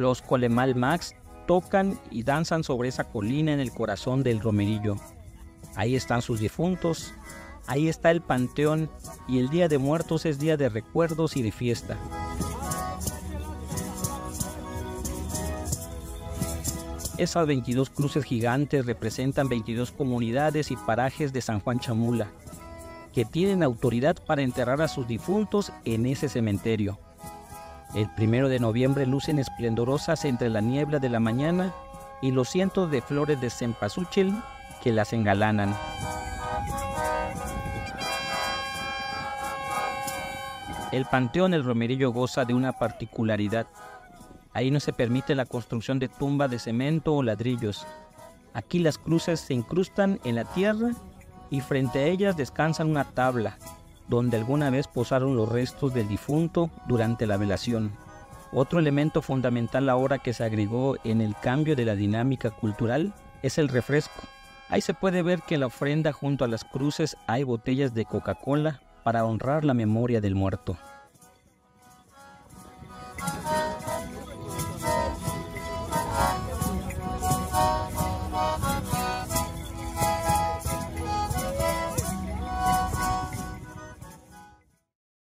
Los Colemal Max tocan y danzan sobre esa colina en el corazón del romerillo. Ahí están sus difuntos, ahí está el panteón y el Día de Muertos es día de recuerdos y de fiesta. Esas 22 cruces gigantes representan 22 comunidades y parajes de San Juan Chamula, que tienen autoridad para enterrar a sus difuntos en ese cementerio. El primero de noviembre lucen esplendorosas entre la niebla de la mañana y los cientos de flores de cempasúchil que las engalanan. El Panteón El Romerillo goza de una particularidad. Ahí no se permite la construcción de tumbas de cemento o ladrillos. Aquí las cruces se incrustan en la tierra y frente a ellas descansan una tabla donde alguna vez posaron los restos del difunto durante la velación. Otro elemento fundamental ahora que se agregó en el cambio de la dinámica cultural es el refresco. Ahí se puede ver que en la ofrenda junto a las cruces hay botellas de Coca-Cola para honrar la memoria del muerto.